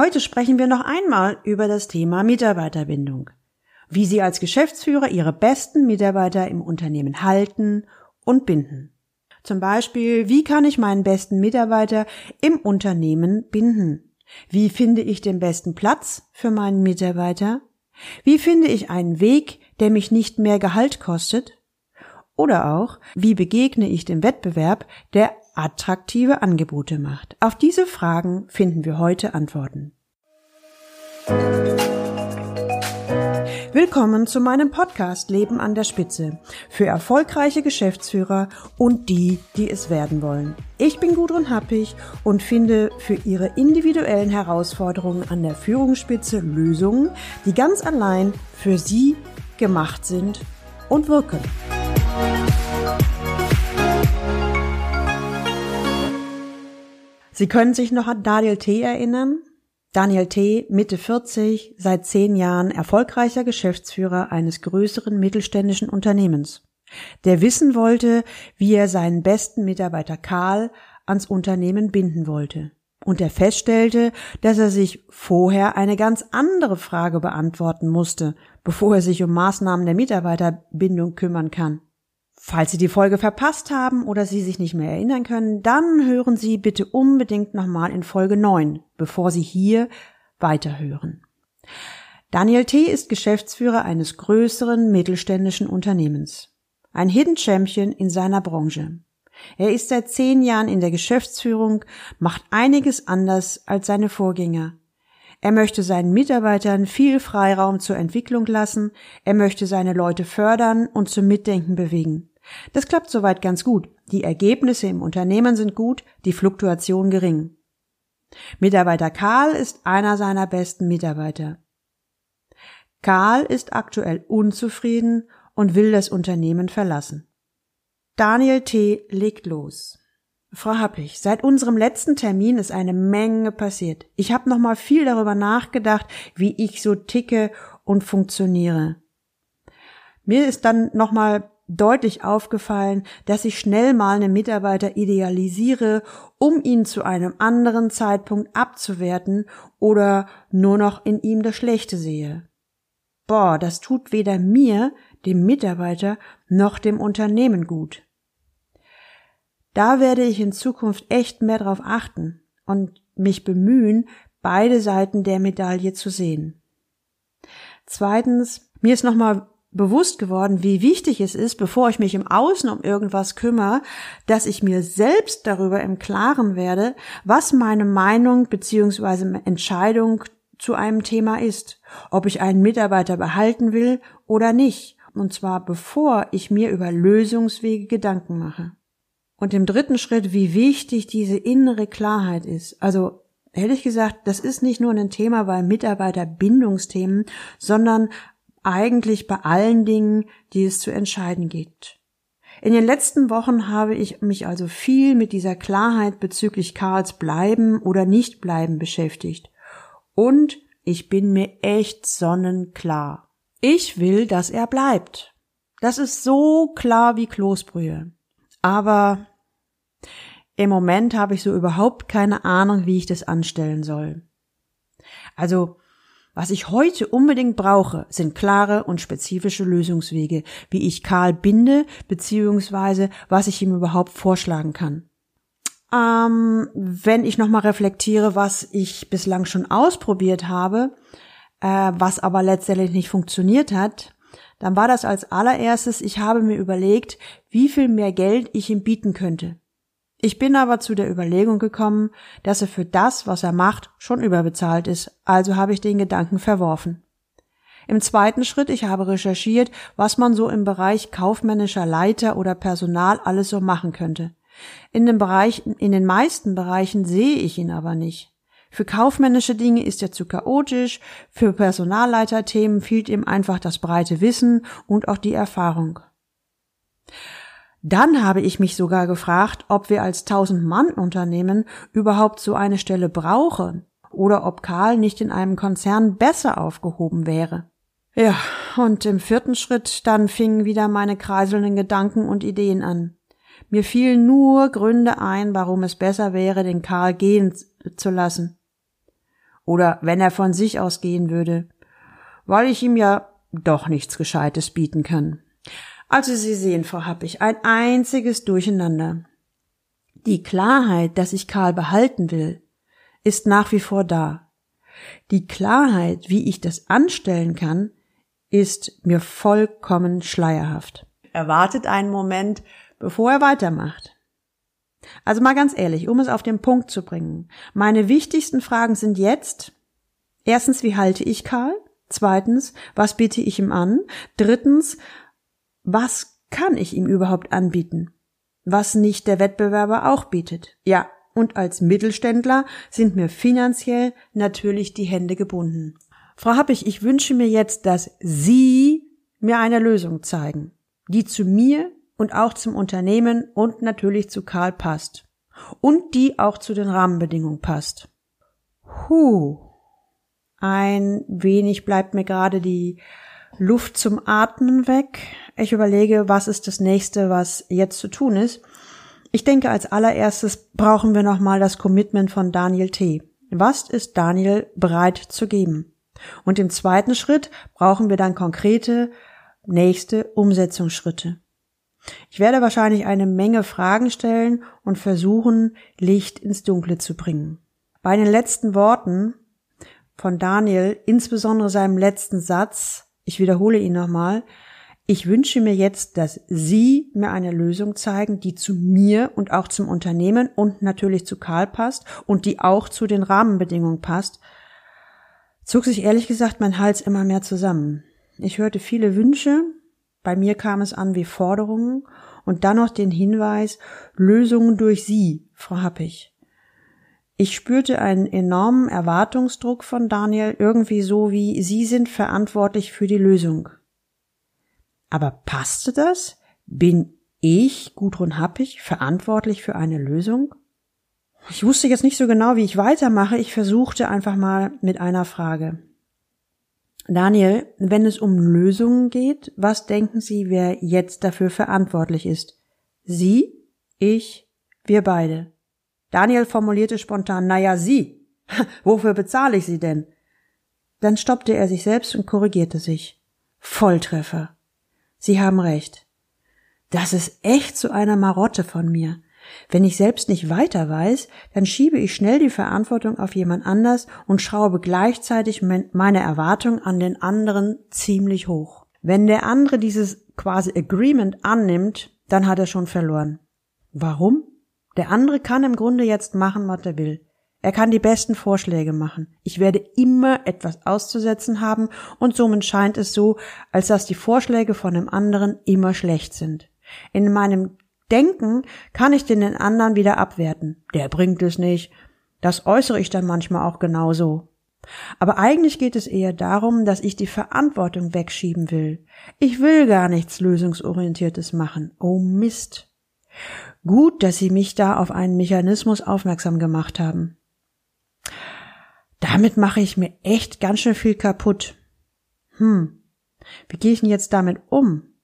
Heute sprechen wir noch einmal über das Thema Mitarbeiterbindung. Wie Sie als Geschäftsführer Ihre besten Mitarbeiter im Unternehmen halten und binden. Zum Beispiel, wie kann ich meinen besten Mitarbeiter im Unternehmen binden? Wie finde ich den besten Platz für meinen Mitarbeiter? Wie finde ich einen Weg, der mich nicht mehr Gehalt kostet? Oder auch, wie begegne ich dem Wettbewerb, der attraktive Angebote macht? Auf diese Fragen finden wir heute Antworten. Willkommen zu meinem Podcast Leben an der Spitze für erfolgreiche Geschäftsführer und die, die es werden wollen. Ich bin Gudrun Happig und finde für Ihre individuellen Herausforderungen an der Führungsspitze Lösungen, die ganz allein für Sie gemacht sind und wirken. Sie können sich noch an Daniel T. erinnern? Daniel T., Mitte 40, seit zehn Jahren erfolgreicher Geschäftsführer eines größeren mittelständischen Unternehmens, der wissen wollte, wie er seinen besten Mitarbeiter Karl ans Unternehmen binden wollte. Und er feststellte, dass er sich vorher eine ganz andere Frage beantworten musste, bevor er sich um Maßnahmen der Mitarbeiterbindung kümmern kann. Falls Sie die Folge verpasst haben oder Sie sich nicht mehr erinnern können, dann hören Sie bitte unbedingt nochmal in Folge 9, bevor Sie hier weiterhören. Daniel T. ist Geschäftsführer eines größeren mittelständischen Unternehmens. Ein Hidden Champion in seiner Branche. Er ist seit zehn Jahren in der Geschäftsführung, macht einiges anders als seine Vorgänger. Er möchte seinen Mitarbeitern viel Freiraum zur Entwicklung lassen, er möchte seine Leute fördern und zum Mitdenken bewegen. Das klappt soweit ganz gut. Die Ergebnisse im Unternehmen sind gut, die Fluktuation gering. Mitarbeiter Karl ist einer seiner besten Mitarbeiter. Karl ist aktuell unzufrieden und will das Unternehmen verlassen. Daniel T. legt los. Frau Happig, seit unserem letzten Termin ist eine Menge passiert. Ich habe noch mal viel darüber nachgedacht, wie ich so ticke und funktioniere. Mir ist dann noch mal deutlich aufgefallen, dass ich schnell mal einen Mitarbeiter idealisiere, um ihn zu einem anderen Zeitpunkt abzuwerten oder nur noch in ihm das Schlechte sehe. Boah, das tut weder mir, dem Mitarbeiter, noch dem Unternehmen gut. Da werde ich in Zukunft echt mehr darauf achten und mich bemühen, beide Seiten der Medaille zu sehen. Zweitens, mir ist nochmal bewusst geworden, wie wichtig es ist, bevor ich mich im Außen um irgendwas kümmere, dass ich mir selbst darüber im Klaren werde, was meine Meinung bzw. Entscheidung zu einem Thema ist, ob ich einen Mitarbeiter behalten will oder nicht, und zwar bevor ich mir über Lösungswege Gedanken mache. Und im dritten Schritt, wie wichtig diese innere Klarheit ist. Also ehrlich gesagt, das ist nicht nur ein Thema bei Mitarbeiterbindungsthemen, sondern eigentlich bei allen Dingen, die es zu entscheiden gibt. In den letzten Wochen habe ich mich also viel mit dieser Klarheit bezüglich Karls Bleiben oder Nichtbleiben beschäftigt. Und ich bin mir echt sonnenklar. Ich will, dass er bleibt. Das ist so klar wie Kloßbrühe. Aber im Moment habe ich so überhaupt keine Ahnung, wie ich das anstellen soll. Also was ich heute unbedingt brauche, sind klare und spezifische Lösungswege, wie ich Karl binde, beziehungsweise was ich ihm überhaupt vorschlagen kann. Ähm, wenn ich nochmal reflektiere, was ich bislang schon ausprobiert habe, äh, was aber letztendlich nicht funktioniert hat, dann war das als allererstes, ich habe mir überlegt, wie viel mehr Geld ich ihm bieten könnte. Ich bin aber zu der Überlegung gekommen, dass er für das, was er macht, schon überbezahlt ist, also habe ich den Gedanken verworfen. Im zweiten Schritt, ich habe recherchiert, was man so im Bereich kaufmännischer Leiter oder Personal alles so machen könnte. In den Bereichen, in den meisten Bereichen sehe ich ihn aber nicht. Für kaufmännische Dinge ist er zu chaotisch, für Personalleiterthemen fehlt ihm einfach das breite Wissen und auch die Erfahrung. Dann habe ich mich sogar gefragt, ob wir als Tausend-Mann-Unternehmen überhaupt so eine Stelle brauchen oder ob Karl nicht in einem Konzern besser aufgehoben wäre. Ja, und im vierten Schritt dann fingen wieder meine kreiselnden Gedanken und Ideen an. Mir fielen nur Gründe ein, warum es besser wäre, den Karl gehen zu lassen. Oder wenn er von sich aus gehen würde. Weil ich ihm ja doch nichts Gescheites bieten kann. Also Sie sehen, Frau Happig, ein einziges Durcheinander. Die Klarheit, dass ich Karl behalten will, ist nach wie vor da. Die Klarheit, wie ich das anstellen kann, ist mir vollkommen schleierhaft. Er wartet einen Moment, bevor er weitermacht. Also mal ganz ehrlich, um es auf den Punkt zu bringen. Meine wichtigsten Fragen sind jetzt, erstens, wie halte ich Karl? Zweitens, was biete ich ihm an? Drittens, was kann ich ihm überhaupt anbieten? Was nicht der Wettbewerber auch bietet? Ja, und als Mittelständler sind mir finanziell natürlich die Hände gebunden. Frau Happig, ich wünsche mir jetzt, dass Sie mir eine Lösung zeigen, die zu mir und auch zum Unternehmen und natürlich zu Karl passt. Und die auch zu den Rahmenbedingungen passt. Huh. Ein wenig bleibt mir gerade die Luft zum Atmen weg. Ich überlege, was ist das nächste, was jetzt zu tun ist. Ich denke, als allererstes brauchen wir nochmal das Commitment von Daniel T. Was ist Daniel bereit zu geben? Und im zweiten Schritt brauchen wir dann konkrete nächste Umsetzungsschritte. Ich werde wahrscheinlich eine Menge Fragen stellen und versuchen, Licht ins Dunkle zu bringen. Bei den letzten Worten von Daniel, insbesondere seinem letzten Satz, ich wiederhole ihn nochmal, ich wünsche mir jetzt, dass Sie mir eine Lösung zeigen, die zu mir und auch zum Unternehmen und natürlich zu Karl passt und die auch zu den Rahmenbedingungen passt, zog sich ehrlich gesagt mein Hals immer mehr zusammen. Ich hörte viele Wünsche, bei mir kam es an wie Forderungen und dann noch den Hinweis, Lösungen durch Sie, Frau Happig. Ich spürte einen enormen Erwartungsdruck von Daniel, irgendwie so wie Sie sind verantwortlich für die Lösung. Aber passte das? Bin ich, Gudrun Happig, verantwortlich für eine Lösung? Ich wusste jetzt nicht so genau, wie ich weitermache. Ich versuchte einfach mal mit einer Frage. Daniel, wenn es um Lösungen geht, was denken Sie, wer jetzt dafür verantwortlich ist? Sie, ich, wir beide. Daniel formulierte spontan, naja, Sie. Wofür bezahle ich Sie denn? Dann stoppte er sich selbst und korrigierte sich. Volltreffer. Sie haben recht. Das ist echt zu einer Marotte von mir. Wenn ich selbst nicht weiter weiß, dann schiebe ich schnell die Verantwortung auf jemand anders und schraube gleichzeitig meine Erwartung an den anderen ziemlich hoch. Wenn der andere dieses quasi Agreement annimmt, dann hat er schon verloren. Warum? Der andere kann im Grunde jetzt machen, was er will. Er kann die besten Vorschläge machen. Ich werde immer etwas auszusetzen haben und somit scheint es so, als dass die Vorschläge von dem anderen immer schlecht sind. In meinem Denken kann ich den anderen wieder abwerten. Der bringt es nicht. Das äußere ich dann manchmal auch genauso. Aber eigentlich geht es eher darum, dass ich die Verantwortung wegschieben will. Ich will gar nichts lösungsorientiertes machen. Oh Mist. Gut, dass Sie mich da auf einen Mechanismus aufmerksam gemacht haben. Damit mache ich mir echt ganz schön viel kaputt. Hm, wie gehe ich denn jetzt damit um?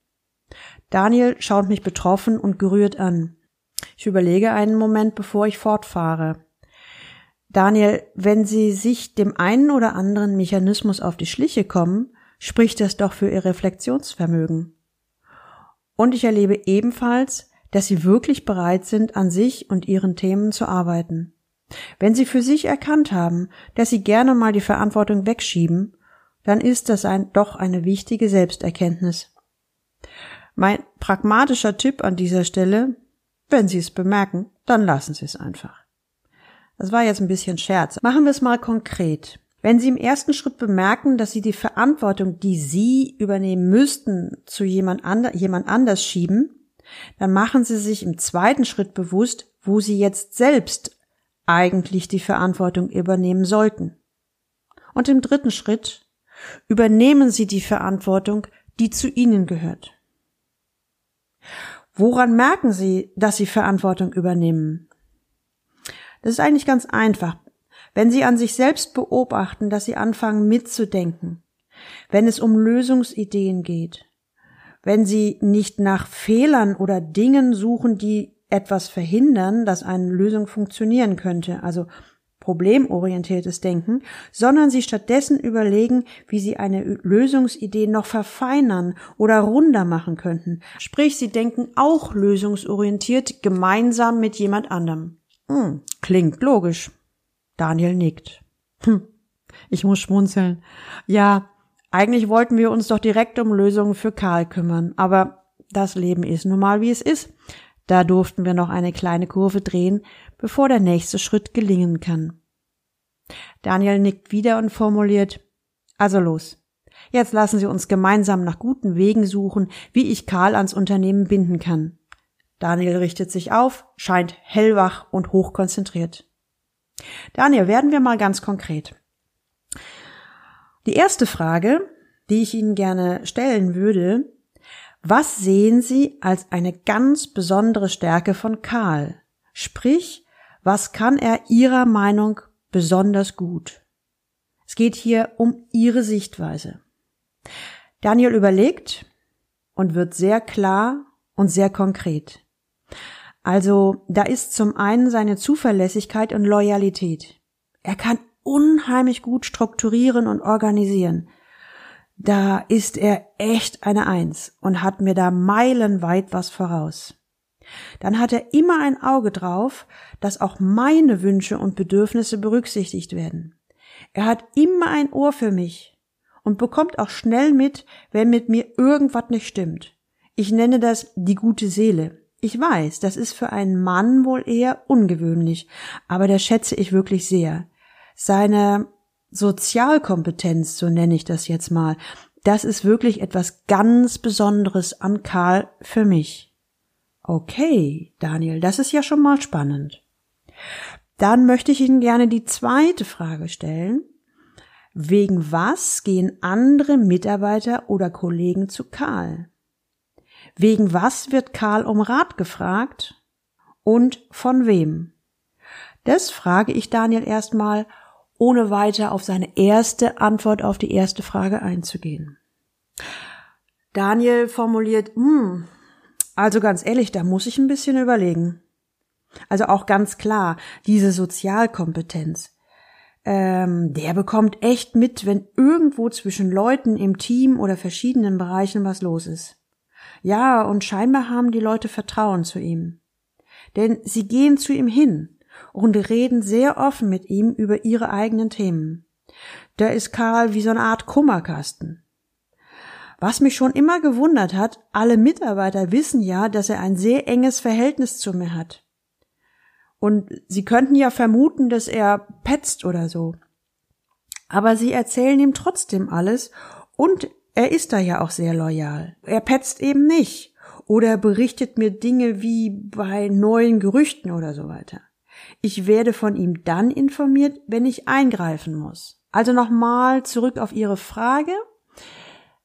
Daniel schaut mich betroffen und gerührt an. Ich überlege einen Moment, bevor ich fortfahre. Daniel, wenn Sie sich dem einen oder anderen Mechanismus auf die Schliche kommen, spricht das doch für Ihr Reflexionsvermögen. Und ich erlebe ebenfalls, dass Sie wirklich bereit sind, an sich und Ihren Themen zu arbeiten. Wenn Sie für sich erkannt haben, dass Sie gerne mal die Verantwortung wegschieben, dann ist das ein, doch eine wichtige Selbsterkenntnis. Mein pragmatischer Tipp an dieser Stelle, wenn Sie es bemerken, dann lassen Sie es einfach. Das war jetzt ein bisschen Scherz. Machen wir es mal konkret. Wenn Sie im ersten Schritt bemerken, dass Sie die Verantwortung, die Sie übernehmen müssten, zu jemand, ander, jemand anders schieben, dann machen Sie sich im zweiten Schritt bewusst, wo Sie jetzt selbst eigentlich die Verantwortung übernehmen sollten. Und im dritten Schritt übernehmen Sie die Verantwortung, die zu Ihnen gehört. Woran merken Sie, dass Sie Verantwortung übernehmen? Das ist eigentlich ganz einfach. Wenn Sie an sich selbst beobachten, dass Sie anfangen mitzudenken, wenn es um Lösungsideen geht, wenn Sie nicht nach Fehlern oder Dingen suchen, die etwas verhindern, dass eine Lösung funktionieren könnte. Also problemorientiertes Denken, sondern sie stattdessen überlegen, wie sie eine Lösungsidee noch verfeinern oder runder machen könnten. Sprich, sie denken auch lösungsorientiert gemeinsam mit jemand anderem. Hm, klingt logisch. Daniel nickt. Hm, ich muss schmunzeln. Ja, eigentlich wollten wir uns doch direkt um Lösungen für Karl kümmern, aber das Leben ist nun mal wie es ist. Da durften wir noch eine kleine Kurve drehen, bevor der nächste Schritt gelingen kann. Daniel nickt wieder und formuliert, also los. Jetzt lassen Sie uns gemeinsam nach guten Wegen suchen, wie ich Karl ans Unternehmen binden kann. Daniel richtet sich auf, scheint hellwach und hochkonzentriert. Daniel, werden wir mal ganz konkret. Die erste Frage, die ich Ihnen gerne stellen würde, was sehen Sie als eine ganz besondere Stärke von Karl? Sprich, was kann er Ihrer Meinung besonders gut? Es geht hier um Ihre Sichtweise. Daniel überlegt und wird sehr klar und sehr konkret. Also, da ist zum einen seine Zuverlässigkeit und Loyalität. Er kann unheimlich gut strukturieren und organisieren. Da ist er echt eine Eins und hat mir da meilenweit was voraus. Dann hat er immer ein Auge drauf, dass auch meine Wünsche und Bedürfnisse berücksichtigt werden. Er hat immer ein Ohr für mich und bekommt auch schnell mit, wenn mit mir irgendwas nicht stimmt. Ich nenne das die gute Seele. Ich weiß, das ist für einen Mann wohl eher ungewöhnlich, aber das schätze ich wirklich sehr. Seine Sozialkompetenz, so nenne ich das jetzt mal, das ist wirklich etwas ganz Besonderes an Karl für mich. Okay, Daniel, das ist ja schon mal spannend. Dann möchte ich Ihnen gerne die zweite Frage stellen. Wegen was gehen andere Mitarbeiter oder Kollegen zu Karl? Wegen was wird Karl um Rat gefragt? Und von wem? Das frage ich Daniel erstmal ohne weiter auf seine erste Antwort auf die erste Frage einzugehen. Daniel formuliert, hm, also ganz ehrlich, da muss ich ein bisschen überlegen. Also auch ganz klar, diese Sozialkompetenz. Ähm, der bekommt echt mit, wenn irgendwo zwischen Leuten im Team oder verschiedenen Bereichen was los ist. Ja, und scheinbar haben die Leute Vertrauen zu ihm. Denn sie gehen zu ihm hin, und reden sehr offen mit ihm über ihre eigenen Themen. Da ist Karl wie so eine Art Kummerkasten. Was mich schon immer gewundert hat, alle Mitarbeiter wissen ja, dass er ein sehr enges Verhältnis zu mir hat. Und sie könnten ja vermuten, dass er petzt oder so. Aber sie erzählen ihm trotzdem alles und er ist da ja auch sehr loyal. Er petzt eben nicht oder berichtet mir Dinge wie bei neuen Gerüchten oder so weiter. Ich werde von ihm dann informiert, wenn ich eingreifen muss. Also nochmal zurück auf Ihre Frage.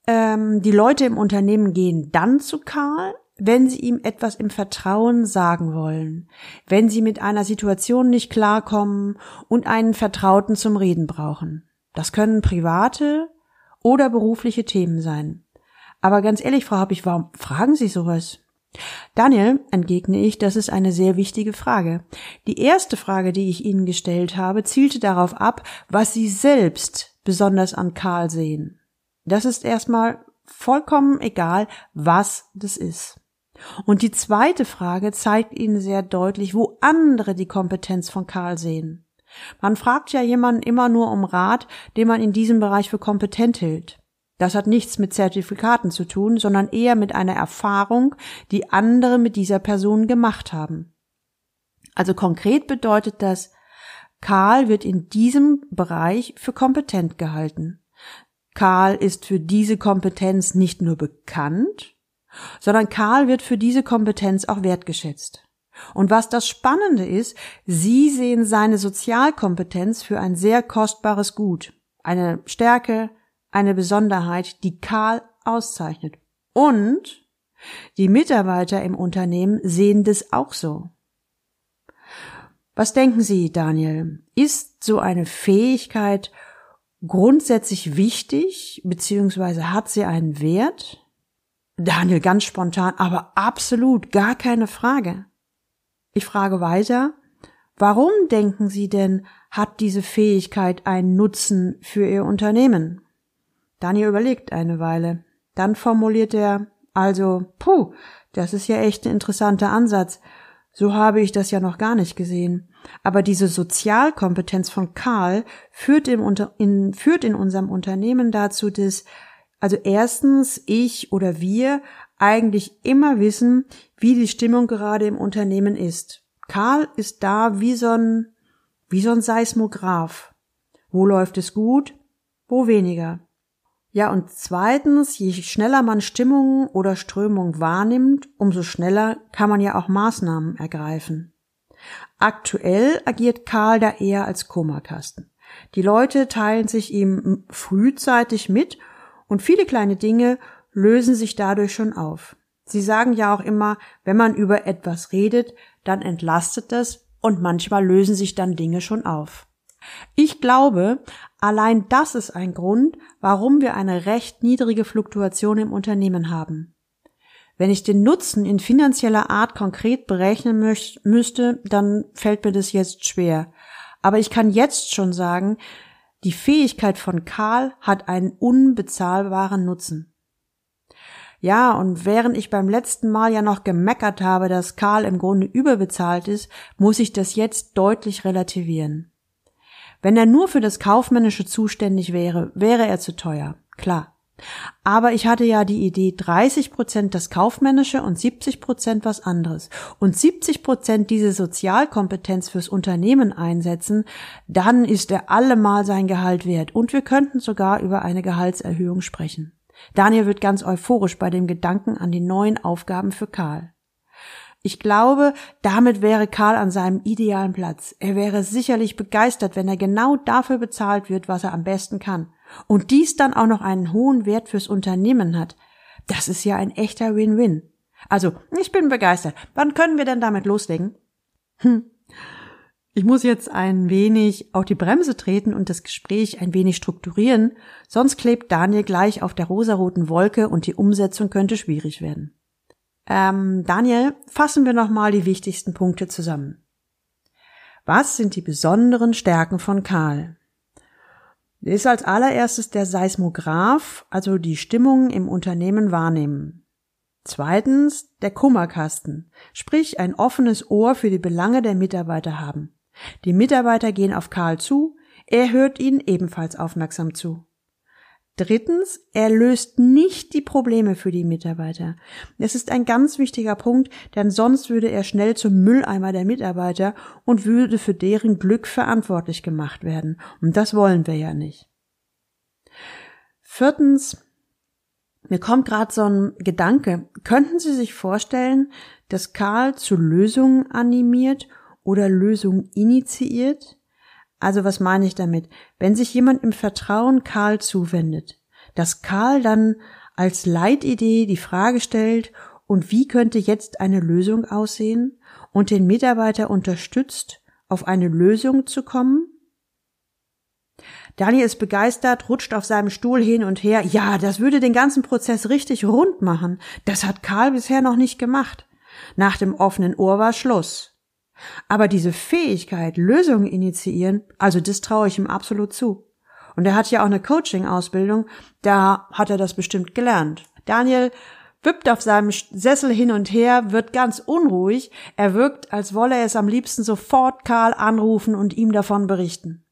Ähm, die Leute im Unternehmen gehen dann zu Karl, wenn sie ihm etwas im Vertrauen sagen wollen, wenn sie mit einer Situation nicht klarkommen und einen Vertrauten zum Reden brauchen. Das können private oder berufliche Themen sein. Aber ganz ehrlich, Frau Happig, warum fragen Sie sowas? Daniel, entgegne ich, das ist eine sehr wichtige Frage. Die erste Frage, die ich Ihnen gestellt habe, zielte darauf ab, was Sie selbst besonders an Karl sehen. Das ist erstmal vollkommen egal, was das ist. Und die zweite Frage zeigt Ihnen sehr deutlich, wo andere die Kompetenz von Karl sehen. Man fragt ja jemanden immer nur um Rat, den man in diesem Bereich für kompetent hält. Das hat nichts mit Zertifikaten zu tun, sondern eher mit einer Erfahrung, die andere mit dieser Person gemacht haben. Also konkret bedeutet das, Karl wird in diesem Bereich für kompetent gehalten. Karl ist für diese Kompetenz nicht nur bekannt, sondern Karl wird für diese Kompetenz auch wertgeschätzt. Und was das Spannende ist, Sie sehen seine Sozialkompetenz für ein sehr kostbares Gut, eine Stärke, eine Besonderheit, die Karl auszeichnet. Und die Mitarbeiter im Unternehmen sehen das auch so. Was denken Sie, Daniel? Ist so eine Fähigkeit grundsätzlich wichtig, beziehungsweise hat sie einen Wert? Daniel ganz spontan, aber absolut gar keine Frage. Ich frage weiter, Warum denken Sie denn, hat diese Fähigkeit einen Nutzen für Ihr Unternehmen? Daniel überlegt eine Weile. Dann formuliert er, also, puh, das ist ja echt ein interessanter Ansatz. So habe ich das ja noch gar nicht gesehen. Aber diese Sozialkompetenz von Karl führt, im Unter in, führt in unserem Unternehmen dazu, dass also erstens ich oder wir eigentlich immer wissen, wie die Stimmung gerade im Unternehmen ist. Karl ist da wie so ein, wie so ein Seismograph. Wo läuft es gut? Wo weniger? Ja, und zweitens, je schneller man Stimmungen oder Strömung wahrnimmt, umso schneller kann man ja auch Maßnahmen ergreifen. Aktuell agiert Karl da eher als Kummerkasten. Die Leute teilen sich ihm frühzeitig mit und viele kleine Dinge lösen sich dadurch schon auf. Sie sagen ja auch immer, wenn man über etwas redet, dann entlastet es und manchmal lösen sich dann Dinge schon auf. Ich glaube, allein das ist ein Grund, warum wir eine recht niedrige Fluktuation im Unternehmen haben. Wenn ich den Nutzen in finanzieller Art konkret berechnen müsste, dann fällt mir das jetzt schwer. Aber ich kann jetzt schon sagen, die Fähigkeit von Karl hat einen unbezahlbaren Nutzen. Ja, und während ich beim letzten Mal ja noch gemeckert habe, dass Karl im Grunde überbezahlt ist, muss ich das jetzt deutlich relativieren. Wenn er nur für das Kaufmännische zuständig wäre, wäre er zu teuer. Klar. Aber ich hatte ja die Idee 30 Prozent das Kaufmännische und 70 Prozent was anderes. Und 70 Prozent diese Sozialkompetenz fürs Unternehmen einsetzen, dann ist er allemal sein Gehalt wert. Und wir könnten sogar über eine Gehaltserhöhung sprechen. Daniel wird ganz euphorisch bei dem Gedanken an die neuen Aufgaben für Karl. Ich glaube, damit wäre Karl an seinem idealen Platz. Er wäre sicherlich begeistert, wenn er genau dafür bezahlt wird, was er am besten kann. Und dies dann auch noch einen hohen Wert fürs Unternehmen hat. Das ist ja ein echter Win-Win. Also, ich bin begeistert. Wann können wir denn damit loslegen? Hm. Ich muss jetzt ein wenig auf die Bremse treten und das Gespräch ein wenig strukturieren, sonst klebt Daniel gleich auf der rosaroten Wolke und die Umsetzung könnte schwierig werden. Ähm, Daniel, fassen wir nochmal die wichtigsten Punkte zusammen. Was sind die besonderen Stärken von Karl? Er ist als allererstes der Seismograph, also die Stimmung im Unternehmen wahrnehmen. Zweitens der Kummerkasten, sprich ein offenes Ohr für die Belange der Mitarbeiter haben. Die Mitarbeiter gehen auf Karl zu, er hört ihnen ebenfalls aufmerksam zu. Drittens, er löst nicht die Probleme für die Mitarbeiter. Das ist ein ganz wichtiger Punkt, denn sonst würde er schnell zum Mülleimer der Mitarbeiter und würde für deren Glück verantwortlich gemacht werden. Und das wollen wir ja nicht. Viertens, mir kommt gerade so ein Gedanke. Könnten Sie sich vorstellen, dass Karl zu Lösungen animiert oder Lösungen initiiert? Also was meine ich damit? Wenn sich jemand im Vertrauen Karl zuwendet, dass Karl dann als Leitidee die Frage stellt, und wie könnte jetzt eine Lösung aussehen und den Mitarbeiter unterstützt, auf eine Lösung zu kommen? Daniel ist begeistert, rutscht auf seinem Stuhl hin und her. Ja, das würde den ganzen Prozess richtig rund machen. Das hat Karl bisher noch nicht gemacht. Nach dem offenen Ohr war Schluss. Aber diese Fähigkeit, Lösungen initiieren, also das traue ich ihm absolut zu. Und er hat ja auch eine Coaching-Ausbildung, da hat er das bestimmt gelernt. Daniel wippt auf seinem Sessel hin und her, wird ganz unruhig, er wirkt, als wolle er es am liebsten sofort Karl anrufen und ihm davon berichten.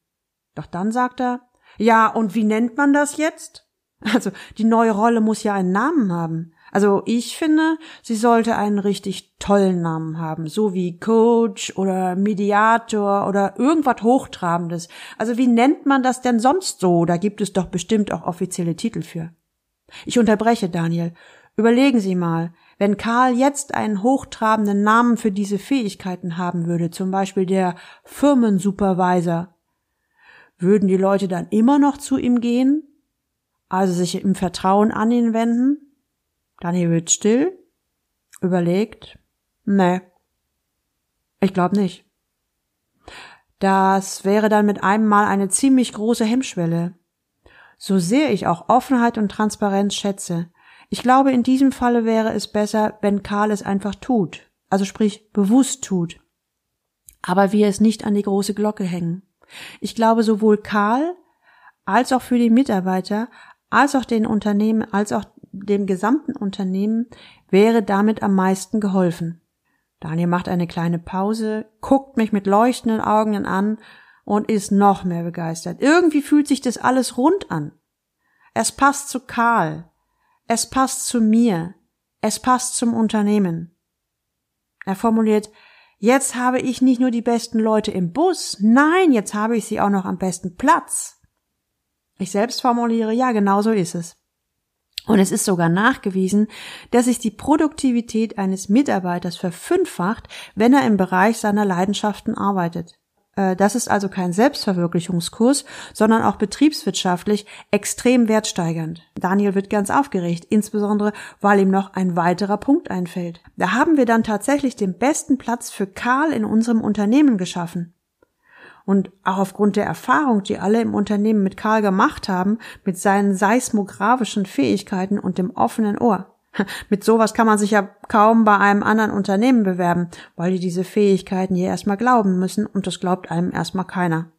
Doch dann sagt er, ja, und wie nennt man das jetzt? Also, die neue Rolle muss ja einen Namen haben. Also ich finde, sie sollte einen richtig tollen Namen haben, so wie Coach oder Mediator oder irgendwas Hochtrabendes. Also wie nennt man das denn sonst so? Da gibt es doch bestimmt auch offizielle Titel für. Ich unterbreche Daniel. Überlegen Sie mal, wenn Karl jetzt einen hochtrabenden Namen für diese Fähigkeiten haben würde, zum Beispiel der Firmensupervisor, würden die Leute dann immer noch zu ihm gehen? Also sich im Vertrauen an ihn wenden? Daniel wird still, überlegt, nee, ich glaube nicht. Das wäre dann mit einem Mal eine ziemlich große Hemmschwelle. So sehr ich auch Offenheit und Transparenz schätze, ich glaube, in diesem Falle wäre es besser, wenn Karl es einfach tut, also sprich bewusst tut. aber wir es nicht an die große Glocke hängen. Ich glaube, sowohl Karl als auch für die Mitarbeiter, als auch den Unternehmen, als auch dem gesamten Unternehmen wäre damit am meisten geholfen. Daniel macht eine kleine Pause, guckt mich mit leuchtenden Augen an und ist noch mehr begeistert. Irgendwie fühlt sich das alles rund an. Es passt zu Karl. Es passt zu mir. Es passt zum Unternehmen. Er formuliert, jetzt habe ich nicht nur die besten Leute im Bus, nein, jetzt habe ich sie auch noch am besten Platz. Ich selbst formuliere, ja, genau so ist es. Und es ist sogar nachgewiesen, dass sich die Produktivität eines Mitarbeiters verfünffacht, wenn er im Bereich seiner Leidenschaften arbeitet. Äh, das ist also kein Selbstverwirklichungskurs, sondern auch betriebswirtschaftlich extrem wertsteigernd. Daniel wird ganz aufgeregt, insbesondere weil ihm noch ein weiterer Punkt einfällt. Da haben wir dann tatsächlich den besten Platz für Karl in unserem Unternehmen geschaffen. Und auch aufgrund der Erfahrung, die alle im Unternehmen mit Karl gemacht haben, mit seinen seismografischen Fähigkeiten und dem offenen Ohr. Mit sowas kann man sich ja kaum bei einem anderen Unternehmen bewerben, weil die diese Fähigkeiten hier erstmal glauben müssen und das glaubt einem erstmal keiner.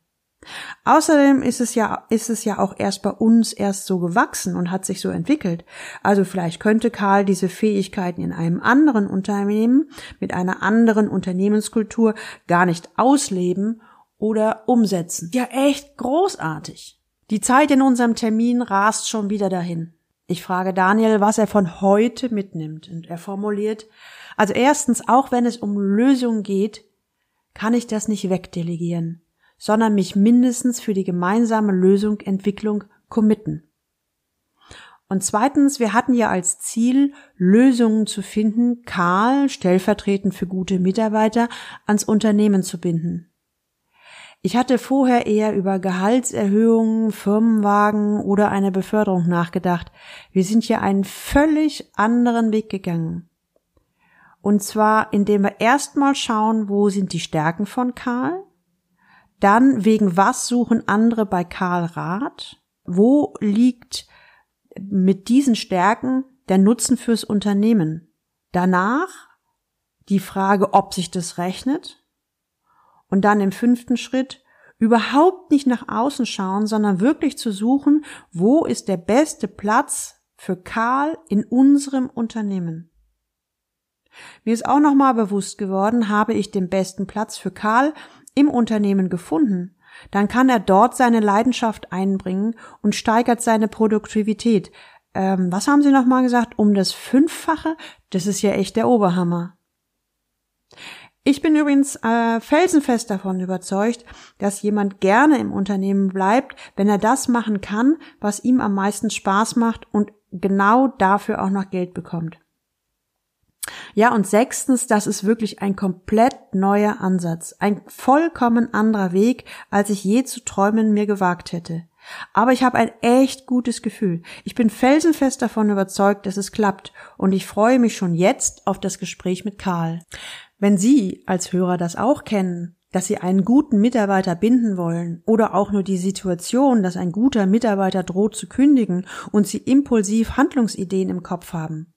Außerdem ist es ja, ist es ja auch erst bei uns erst so gewachsen und hat sich so entwickelt. Also vielleicht könnte Karl diese Fähigkeiten in einem anderen Unternehmen mit einer anderen Unternehmenskultur gar nicht ausleben oder umsetzen. Ja, echt großartig. Die Zeit in unserem Termin rast schon wieder dahin. Ich frage Daniel, was er von heute mitnimmt, und er formuliert, also erstens, auch wenn es um Lösungen geht, kann ich das nicht wegdelegieren, sondern mich mindestens für die gemeinsame Lösung, Entwicklung committen. Und zweitens, wir hatten ja als Ziel, Lösungen zu finden, Karl, stellvertretend für gute Mitarbeiter, ans Unternehmen zu binden. Ich hatte vorher eher über Gehaltserhöhungen, Firmenwagen oder eine Beförderung nachgedacht. Wir sind hier einen völlig anderen Weg gegangen. Und zwar, indem wir erstmal schauen, wo sind die Stärken von Karl? Dann, wegen was suchen andere bei Karl Rat? Wo liegt mit diesen Stärken der Nutzen fürs Unternehmen? Danach die Frage, ob sich das rechnet. Und dann im fünften Schritt überhaupt nicht nach außen schauen, sondern wirklich zu suchen, wo ist der beste Platz für Karl in unserem Unternehmen. Mir ist auch nochmal bewusst geworden, habe ich den besten Platz für Karl im Unternehmen gefunden, dann kann er dort seine Leidenschaft einbringen und steigert seine Produktivität. Ähm, was haben Sie nochmal gesagt? Um das Fünffache? Das ist ja echt der Oberhammer. Ich bin übrigens äh, felsenfest davon überzeugt, dass jemand gerne im Unternehmen bleibt, wenn er das machen kann, was ihm am meisten Spaß macht und genau dafür auch noch Geld bekommt. Ja, und sechstens, das ist wirklich ein komplett neuer Ansatz, ein vollkommen anderer Weg, als ich je zu träumen mir gewagt hätte. Aber ich habe ein echt gutes Gefühl. Ich bin felsenfest davon überzeugt, dass es klappt, und ich freue mich schon jetzt auf das Gespräch mit Karl. Wenn Sie als Hörer das auch kennen, dass Sie einen guten Mitarbeiter binden wollen oder auch nur die Situation, dass ein guter Mitarbeiter droht zu kündigen und Sie impulsiv Handlungsideen im Kopf haben,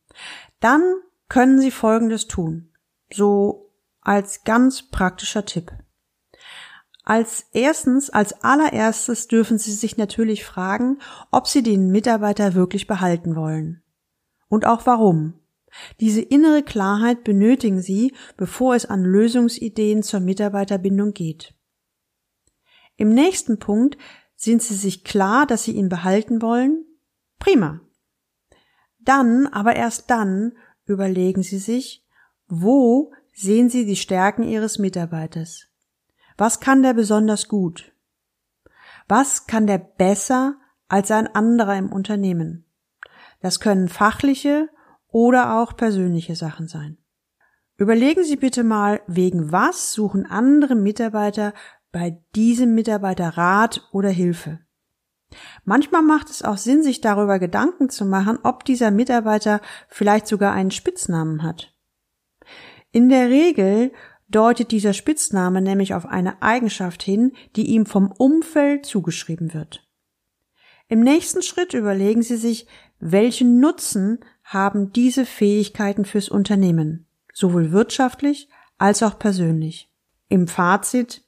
dann können Sie Folgendes tun. So als ganz praktischer Tipp. Als erstens, als allererstes dürfen Sie sich natürlich fragen, ob Sie den Mitarbeiter wirklich behalten wollen. Und auch warum. Diese innere Klarheit benötigen Sie, bevor es an Lösungsideen zur Mitarbeiterbindung geht. Im nächsten Punkt sind Sie sich klar, dass Sie ihn behalten wollen? Prima. Dann, aber erst dann, überlegen Sie sich, wo sehen Sie die Stärken Ihres Mitarbeiters? Was kann der besonders gut? Was kann der besser als ein anderer im Unternehmen? Das können fachliche oder auch persönliche Sachen sein. Überlegen Sie bitte mal, wegen was suchen andere Mitarbeiter bei diesem Mitarbeiter Rat oder Hilfe. Manchmal macht es auch Sinn, sich darüber Gedanken zu machen, ob dieser Mitarbeiter vielleicht sogar einen Spitznamen hat. In der Regel deutet dieser Spitzname nämlich auf eine Eigenschaft hin, die ihm vom Umfeld zugeschrieben wird. Im nächsten Schritt überlegen Sie sich, welchen Nutzen haben diese Fähigkeiten fürs Unternehmen, sowohl wirtschaftlich als auch persönlich. Im Fazit,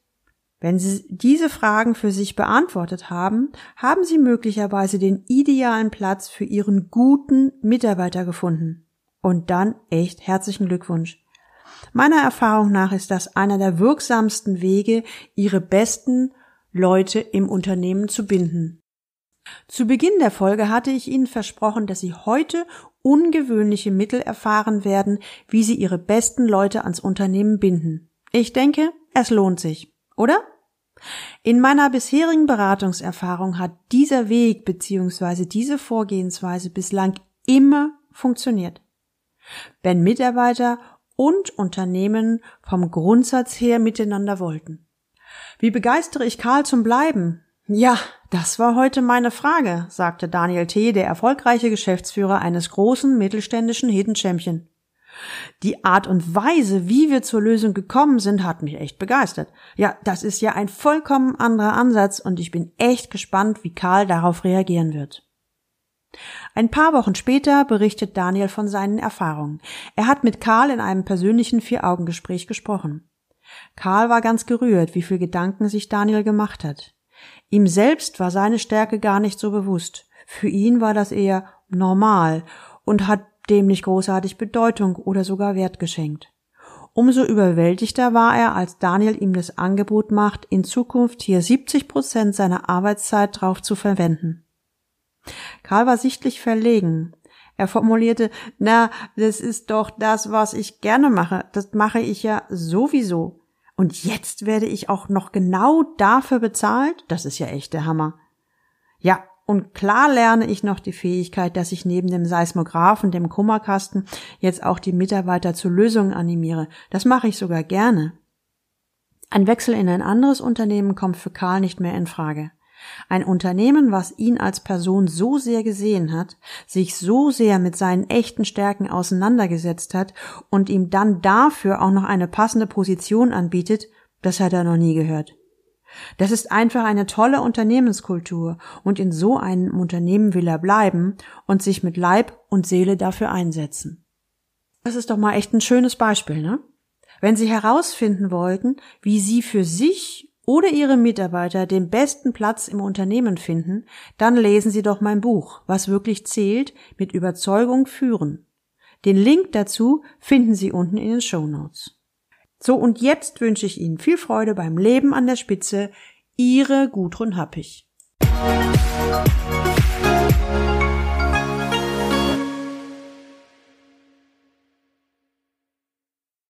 wenn Sie diese Fragen für sich beantwortet haben, haben Sie möglicherweise den idealen Platz für Ihren guten Mitarbeiter gefunden. Und dann echt herzlichen Glückwunsch. Meiner Erfahrung nach ist das einer der wirksamsten Wege, Ihre besten Leute im Unternehmen zu binden. Zu Beginn der Folge hatte ich Ihnen versprochen, dass Sie heute ungewöhnliche Mittel erfahren werden, wie Sie Ihre besten Leute ans Unternehmen binden. Ich denke, es lohnt sich, oder? In meiner bisherigen Beratungserfahrung hat dieser Weg bzw. diese Vorgehensweise bislang immer funktioniert. Wenn Mitarbeiter und Unternehmen vom Grundsatz her miteinander wollten. Wie begeistere ich Karl zum Bleiben? Ja, das war heute meine Frage, sagte Daniel T., der erfolgreiche Geschäftsführer eines großen mittelständischen Hidden Champion. Die Art und Weise, wie wir zur Lösung gekommen sind, hat mich echt begeistert. Ja, das ist ja ein vollkommen anderer Ansatz und ich bin echt gespannt, wie Karl darauf reagieren wird. Ein paar Wochen später berichtet Daniel von seinen Erfahrungen. Er hat mit Karl in einem persönlichen Vier-Augen-Gespräch gesprochen. Karl war ganz gerührt, wie viel Gedanken sich Daniel gemacht hat. Ihm selbst war seine Stärke gar nicht so bewusst. Für ihn war das eher normal und hat dem nicht großartig Bedeutung oder sogar Wert geschenkt. Umso überwältigter war er, als Daniel ihm das Angebot macht, in Zukunft hier 70 Prozent seiner Arbeitszeit drauf zu verwenden. Karl war sichtlich verlegen. Er formulierte, na, das ist doch das, was ich gerne mache. Das mache ich ja sowieso. Und jetzt werde ich auch noch genau dafür bezahlt? Das ist ja echt der Hammer. Ja, und klar lerne ich noch die Fähigkeit, dass ich neben dem Seismographen, dem Kummerkasten, jetzt auch die Mitarbeiter zu Lösungen animiere. Das mache ich sogar gerne. Ein Wechsel in ein anderes Unternehmen kommt für Karl nicht mehr in Frage. Ein Unternehmen, was ihn als Person so sehr gesehen hat, sich so sehr mit seinen echten Stärken auseinandergesetzt hat und ihm dann dafür auch noch eine passende Position anbietet, das hat er noch nie gehört. Das ist einfach eine tolle Unternehmenskultur und in so einem Unternehmen will er bleiben und sich mit Leib und Seele dafür einsetzen. Das ist doch mal echt ein schönes Beispiel, ne? Wenn Sie herausfinden wollten, wie Sie für sich oder Ihre Mitarbeiter den besten Platz im Unternehmen finden, dann lesen Sie doch mein Buch, was wirklich zählt, mit Überzeugung führen. Den Link dazu finden Sie unten in den Show Notes. So, und jetzt wünsche ich Ihnen viel Freude beim Leben an der Spitze. Ihre Gudrun Happig. Musik